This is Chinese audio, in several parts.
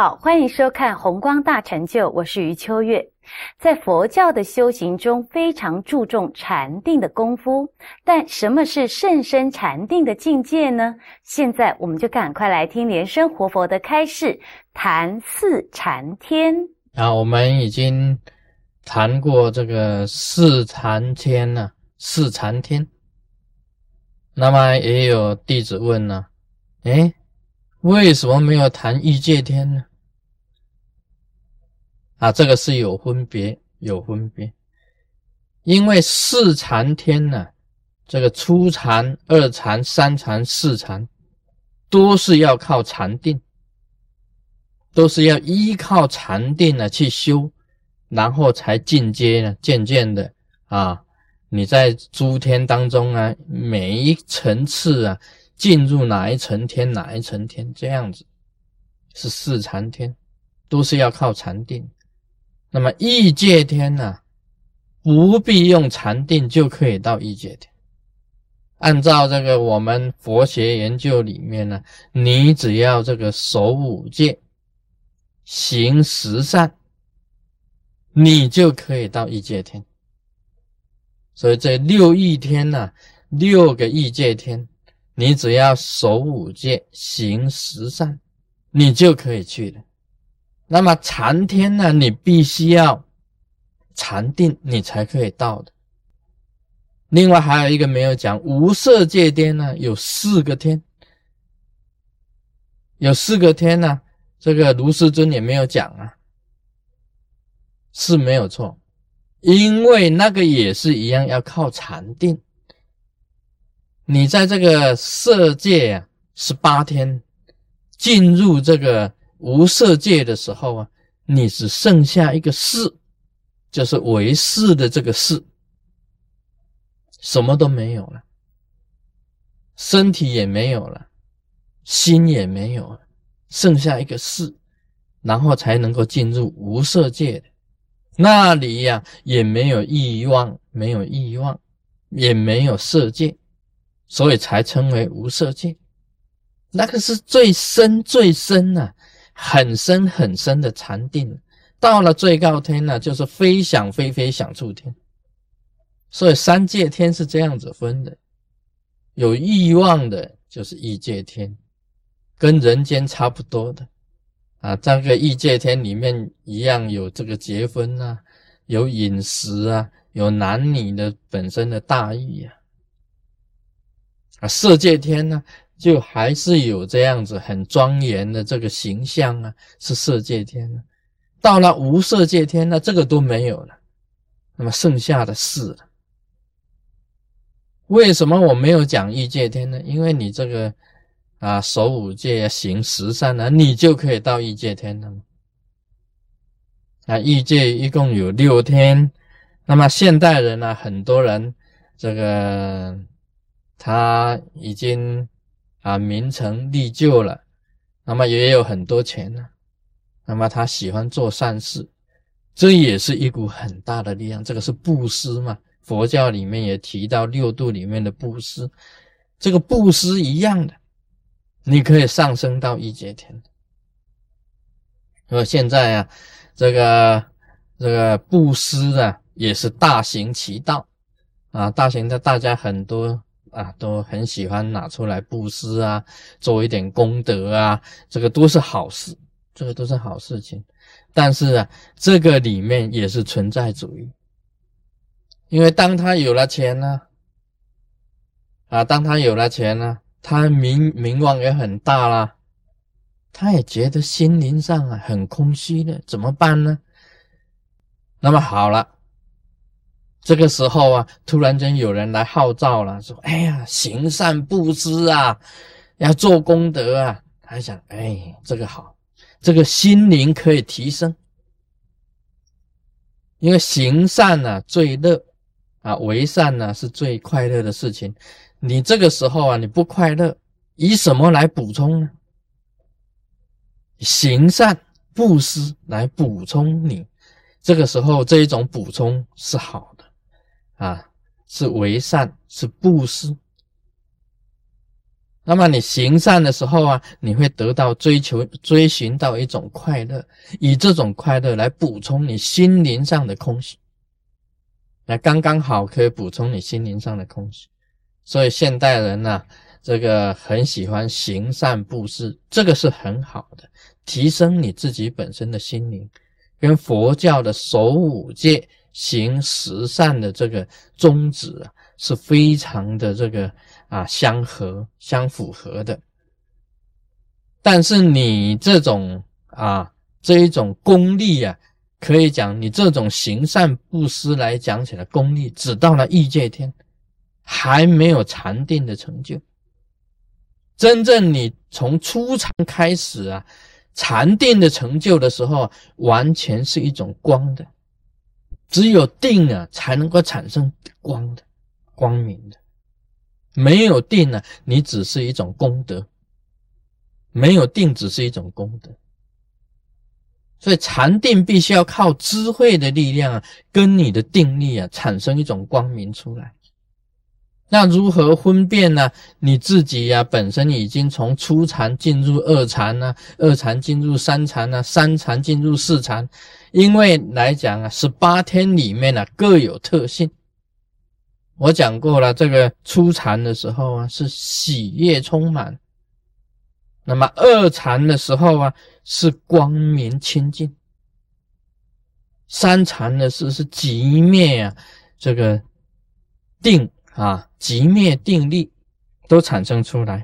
好，欢迎收看《红光大成就》，我是余秋月。在佛教的修行中，非常注重禅定的功夫，但什么是甚深禅定的境界呢？现在我们就赶快来听莲生活佛的开示，谈四禅天。啊，我们已经谈过这个四禅天了，四禅天。那么也有弟子问呢，哎。为什么没有谈欲界天呢？啊，这个是有分别，有分别。因为四禅天呢，这个初禅、二禅、三禅、四禅，都是要靠禅定，都是要依靠禅定呢去修，然后才进阶呢。渐渐的啊，你在诸天当中啊，每一层次啊。进入哪一层天，哪一层天，这样子是四禅天，都是要靠禅定。那么异界天呢，不必用禅定就可以到异界天。按照这个我们佛学研究里面呢，你只要这个守五戒、行十善，你就可以到异界天。所以这六异天呢，六个异界天。你只要守五戒、行十善，你就可以去了。那么禅天呢？你必须要禅定，你才可以到的。另外还有一个没有讲，无色界天呢，有四个天，有四个天呢。这个卢师尊也没有讲啊，是没有错，因为那个也是一样，要靠禅定。你在这个色界啊，十八天进入这个无色界的时候啊，你只剩下一个事，就是为事的这个事，什么都没有了，身体也没有了，心也没有了，剩下一个事，然后才能够进入无色界的那里呀，也没有欲望，没有欲望，也没有色界。所以才称为无色界，那个是最深最深呐，很深很深的禅定。到了最高天呢，就是非想非非想处天。所以三界天是这样子分的：有欲望的，就是欲界天，跟人间差不多的啊。这个欲界天里面一样有这个结婚啊，有饮食啊，有男女的本身的大欲啊。啊，色界天呢，就还是有这样子很庄严的这个形象啊，是色界天呢。到了无色界天呢，这个都没有了，那么剩下的是了。为什么我没有讲欲界天呢？因为你这个啊，守五戒、行十善呢，你就可以到欲界天了。啊，欲界一共有六天，那么现代人呢，很多人这个。他已经啊名成利就了，那么也有很多钱呢，那么他喜欢做善事，这也是一股很大的力量。这个是布施嘛？佛教里面也提到六度里面的布施，这个布施一样的，你可以上升到一阶天。而现在啊，这个这个布施啊，也是大行其道啊，大行的大家很多。啊，都很喜欢拿出来布施啊，做一点功德啊，这个都是好事，这个都是好事情。但是啊，这个里面也是存在主义，因为当他有了钱呢，啊，当他有了钱呢，他名名望也很大啦，他也觉得心灵上啊很空虚的，怎么办呢？那么好了。这个时候啊，突然间有人来号召了，说：“哎呀，行善布施啊，要做功德啊。”他想：“哎，这个好，这个心灵可以提升，因为行善呢最乐啊，为善呢是最快乐的事情。你这个时候啊，你不快乐，以什么来补充呢？行善布施来补充你，这个时候这一种补充是好的。”啊，是为善，是布施。那么你行善的时候啊，你会得到追求、追寻到一种快乐，以这种快乐来补充你心灵上的空虚，那刚刚好可以补充你心灵上的空虚。所以现代人呢，这个很喜欢行善布施，这个是很好的，提升你自己本身的心灵，跟佛教的守五戒、行十善的这个宗旨啊，是非常的这个。啊，相合相符合的，但是你这种啊，这一种功力啊，可以讲你这种行善布施来讲起来，功力只到了异界天，还没有禅定的成就。真正你从初禅开始啊，禅定的成就的时候，完全是一种光的，只有定啊，才能够产生光的光明的。没有定呢，你只是一种功德；没有定，只是一种功德。所以禅定必须要靠智慧的力量啊，跟你的定力啊，产生一种光明出来。那如何分辨呢？你自己呀，本身已经从初禅进入二禅呢，二禅进入三禅呢，三禅进入四禅，因为来讲啊，十八天里面呢各有特性。我讲过了，这个初禅的时候啊，是喜悦充满；那么二禅的时候啊，是光明清净；三禅的是是极灭啊，这个定啊，极灭定力都产生出来；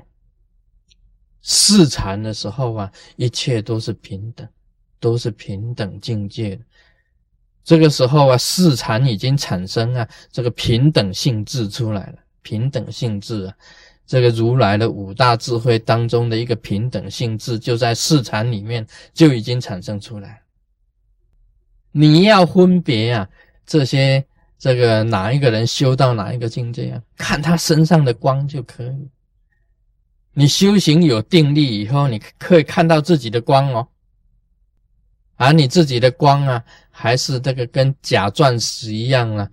四禅的时候啊，一切都是平等，都是平等境界的。这个时候啊，四禅已经产生啊，这个平等性质出来了。平等性质啊，这个如来的五大智慧当中的一个平等性质，就在四禅里面就已经产生出来。你要分别啊，这些这个哪一个人修到哪一个境界啊，看他身上的光就可以。你修行有定力以后，你可以看到自己的光哦。而你自己的光啊，还是这个跟假钻石一样啊，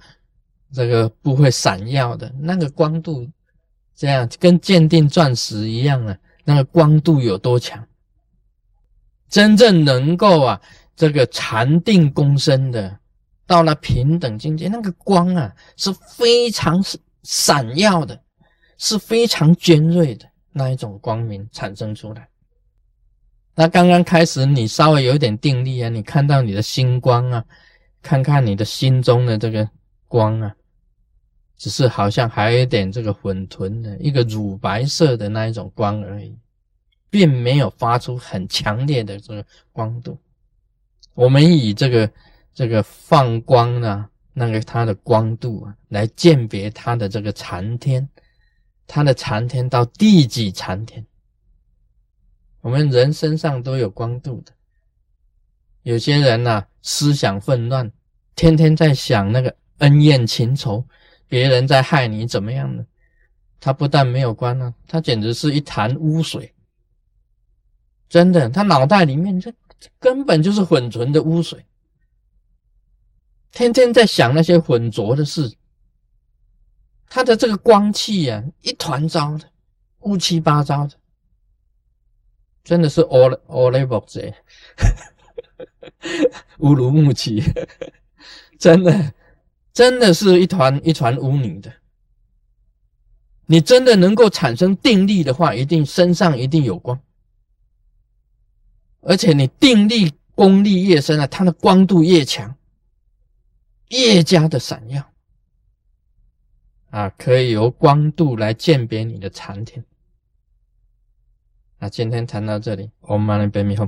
这个不会闪耀的那个光度，这样跟鉴定钻石一样啊，那个光度有多强？真正能够啊，这个禅定功身的，到了平等境界，那个光啊是非常闪耀的，是非常尖锐的那一种光明产生出来。那刚刚开始，你稍微有点定力啊，你看到你的星光啊，看看你的心中的这个光啊，只是好像还有一点这个混沌的一个乳白色的那一种光而已，并没有发出很强烈的这个光度。我们以这个这个放光呢，那个它的光度啊，来鉴别它的这个禅天，它的禅天到第几禅天？我们人身上都有光度的，有些人呐，思想混乱，天天在想那个恩怨情仇，别人在害你怎么样呢？他不但没有光啊，他简直是一潭污水。真的，他脑袋里面这根本就是混存的污水，天天在想那些浑浊的事，他的这个光气呀，一团糟的，乌七八糟的。真的是 all all level 贼，乌鲁木齐，真的，真的是一团一团污泥的。你真的能够产生定力的话，一定身上一定有光，而且你定力功力越深啊，它的光度越强，越加的闪耀啊，可以由光度来鉴别你的产品。那今天谈到这里，我们马上白米后。